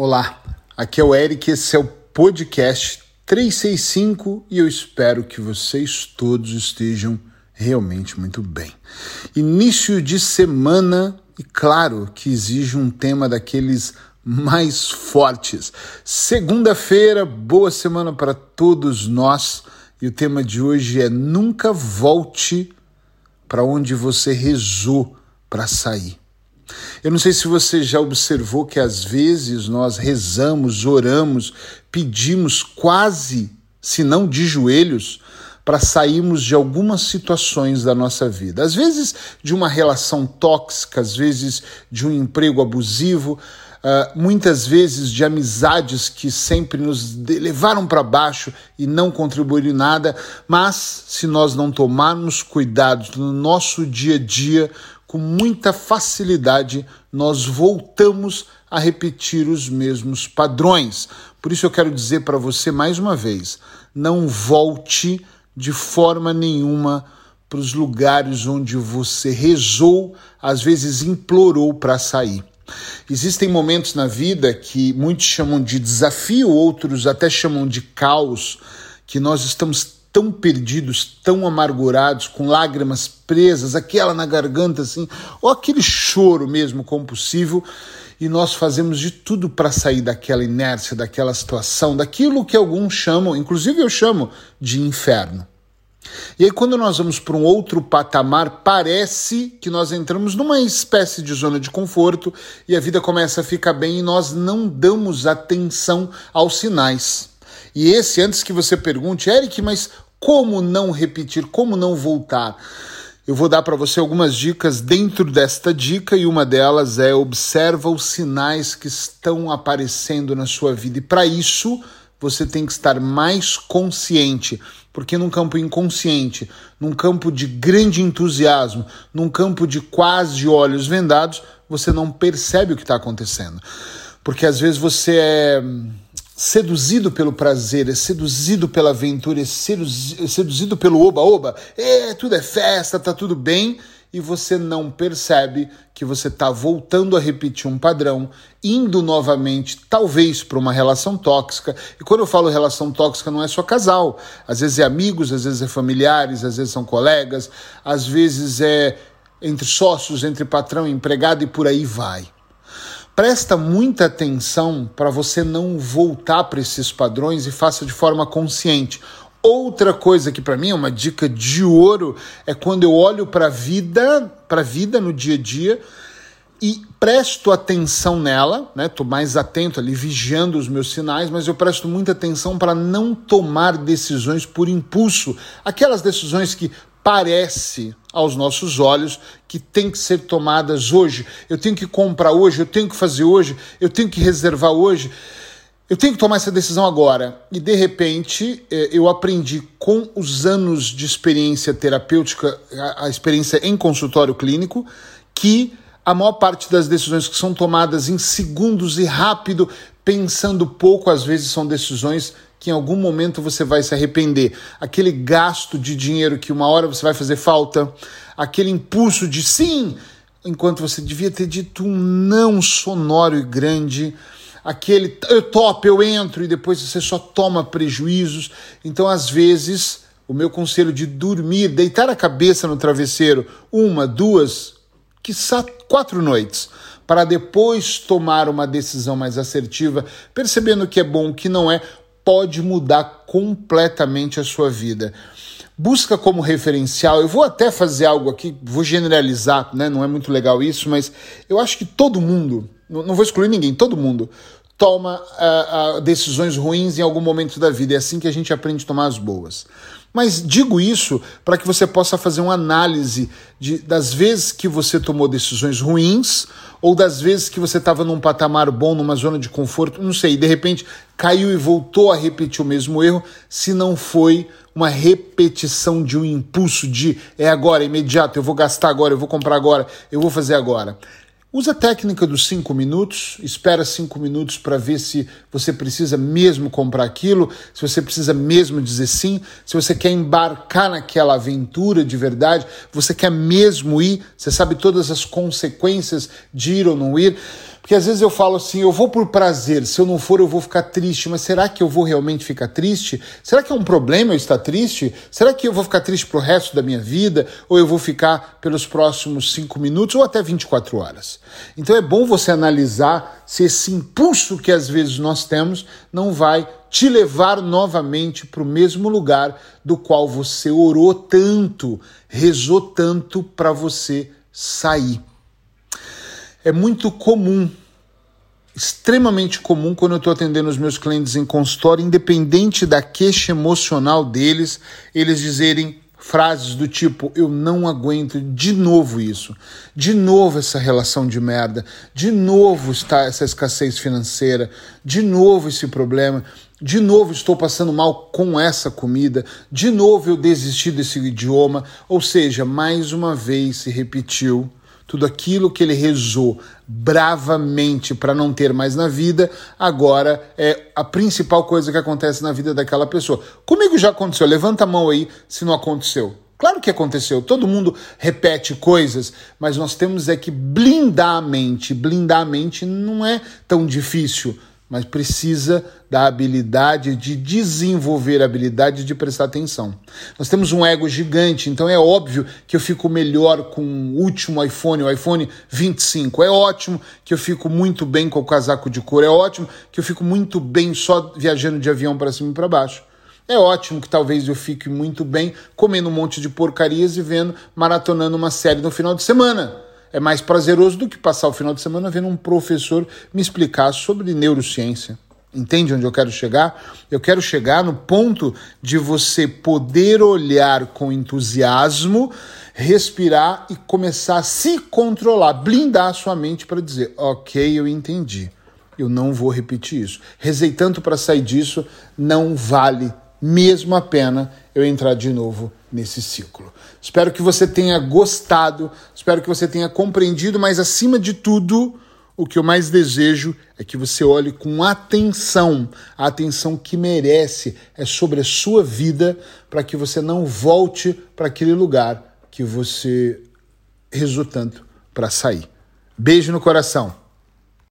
Olá, aqui é o Eric, esse é o podcast 365 e eu espero que vocês todos estejam realmente muito bem. Início de semana e claro que exige um tema daqueles mais fortes. Segunda-feira, boa semana para todos nós e o tema de hoje é Nunca volte para onde você rezou para sair. Eu não sei se você já observou que às vezes nós rezamos, oramos, pedimos quase, se não de joelhos, para sairmos de algumas situações da nossa vida. Às vezes de uma relação tóxica, às vezes de um emprego abusivo, Uh, muitas vezes de amizades que sempre nos levaram para baixo e não contribuíram nada, mas se nós não tomarmos cuidado no nosso dia a dia, com muita facilidade nós voltamos a repetir os mesmos padrões. Por isso eu quero dizer para você mais uma vez: não volte de forma nenhuma para os lugares onde você rezou, às vezes implorou para sair. Existem momentos na vida que muitos chamam de desafio, outros até chamam de caos, que nós estamos tão perdidos, tão amargurados, com lágrimas presas, aquela na garganta assim, ou aquele choro mesmo compulsivo, e nós fazemos de tudo para sair daquela inércia, daquela situação, daquilo que alguns chamam, inclusive eu chamo de inferno. E aí, quando nós vamos para um outro patamar, parece que nós entramos numa espécie de zona de conforto e a vida começa a ficar bem e nós não damos atenção aos sinais. E esse, antes que você pergunte, Eric, mas como não repetir, como não voltar? Eu vou dar para você algumas dicas dentro desta dica e uma delas é observa os sinais que estão aparecendo na sua vida. E para isso, você tem que estar mais consciente, porque num campo inconsciente, num campo de grande entusiasmo, num campo de quase olhos vendados, você não percebe o que está acontecendo. Porque às vezes você é seduzido pelo prazer, é seduzido pela aventura, é seduzido pelo oba-oba, é, tudo é festa, tá tudo bem, e você não percebe que você está voltando a repetir um padrão, indo novamente, talvez, para uma relação tóxica. E quando eu falo relação tóxica, não é só casal, às vezes é amigos, às vezes é familiares, às vezes são colegas, às vezes é entre sócios, entre patrão e empregado e por aí vai. Presta muita atenção para você não voltar para esses padrões e faça de forma consciente. Outra coisa que para mim é uma dica de ouro é quando eu olho para a vida, para a vida no dia a dia e presto atenção nela, né? Tô mais atento ali vigiando os meus sinais, mas eu presto muita atenção para não tomar decisões por impulso, aquelas decisões que parece aos nossos olhos que tem que ser tomadas hoje. Eu tenho que comprar hoje, eu tenho que fazer hoje, eu tenho que reservar hoje. Eu tenho que tomar essa decisão agora. E de repente eh, eu aprendi com os anos de experiência terapêutica, a experiência em consultório clínico, que a maior parte das decisões que são tomadas em segundos e rápido, pensando pouco, às vezes são decisões que em algum momento você vai se arrepender. Aquele gasto de dinheiro que uma hora você vai fazer falta, aquele impulso de sim, enquanto você devia ter dito um não sonoro e grande, aquele eu topo, eu entro e depois você só toma prejuízos. Então, às vezes, o meu conselho de dormir, deitar a cabeça no travesseiro uma, duas, quiçá quatro noites, para depois tomar uma decisão mais assertiva, percebendo que é bom, que não é, pode mudar completamente a sua vida. Busca como referencial. Eu vou até fazer algo aqui, vou generalizar, né? Não é muito legal isso, mas eu acho que todo mundo, não vou excluir ninguém, todo mundo toma uh, uh, decisões ruins em algum momento da vida. É assim que a gente aprende a tomar as boas. Mas digo isso para que você possa fazer uma análise de, das vezes que você tomou decisões ruins ou das vezes que você estava num patamar bom, numa zona de conforto, não sei, de repente caiu e voltou a repetir o mesmo erro, se não foi uma repetição de um impulso de é agora, imediato, eu vou gastar agora, eu vou comprar agora, eu vou fazer agora. Usa a técnica dos cinco minutos, espera cinco minutos para ver se você precisa mesmo comprar aquilo, se você precisa mesmo dizer sim, se você quer embarcar naquela aventura de verdade, você quer mesmo ir, você sabe todas as consequências de ir ou não ir. Porque às vezes eu falo assim, eu vou por prazer, se eu não for eu vou ficar triste, mas será que eu vou realmente ficar triste? Será que é um problema eu estar triste? Será que eu vou ficar triste pro resto da minha vida? Ou eu vou ficar pelos próximos cinco minutos ou até 24 horas? Então é bom você analisar se esse impulso que às vezes nós temos não vai te levar novamente para o mesmo lugar do qual você orou tanto, rezou tanto para você sair. É muito comum, extremamente comum, quando eu estou atendendo os meus clientes em consultório, independente da queixa emocional deles, eles dizerem frases do tipo: Eu não aguento de novo isso, de novo essa relação de merda, de novo está essa escassez financeira, de novo esse problema, de novo estou passando mal com essa comida, de novo eu desisti desse idioma. Ou seja, mais uma vez se repetiu tudo aquilo que ele rezou bravamente para não ter mais na vida, agora é a principal coisa que acontece na vida daquela pessoa. Comigo já aconteceu, levanta a mão aí se não aconteceu. Claro que aconteceu, todo mundo repete coisas, mas nós temos é que blindar a mente. Blindar a mente não é tão difícil mas precisa da habilidade de desenvolver a habilidade de prestar atenção. Nós temos um ego gigante, então é óbvio que eu fico melhor com o último iPhone, o iPhone 25. É ótimo que eu fico muito bem com o casaco de couro, é ótimo que eu fico muito bem só viajando de avião para cima e para baixo. É ótimo que talvez eu fique muito bem comendo um monte de porcarias e vendo, maratonando uma série no final de semana é mais prazeroso do que passar o final de semana vendo um professor me explicar sobre neurociência. Entende onde eu quero chegar? Eu quero chegar no ponto de você poder olhar com entusiasmo, respirar e começar a se controlar, blindar a sua mente para dizer: ok, eu entendi, eu não vou repetir isso. Rezei tanto para sair disso, não vale mesmo a pena eu entrar de novo nesse ciclo. Espero que você tenha gostado, espero que você tenha compreendido, mas acima de tudo, o que eu mais desejo é que você olhe com atenção, a atenção que merece é sobre a sua vida, para que você não volte para aquele lugar que você rezou tanto para sair. Beijo no coração.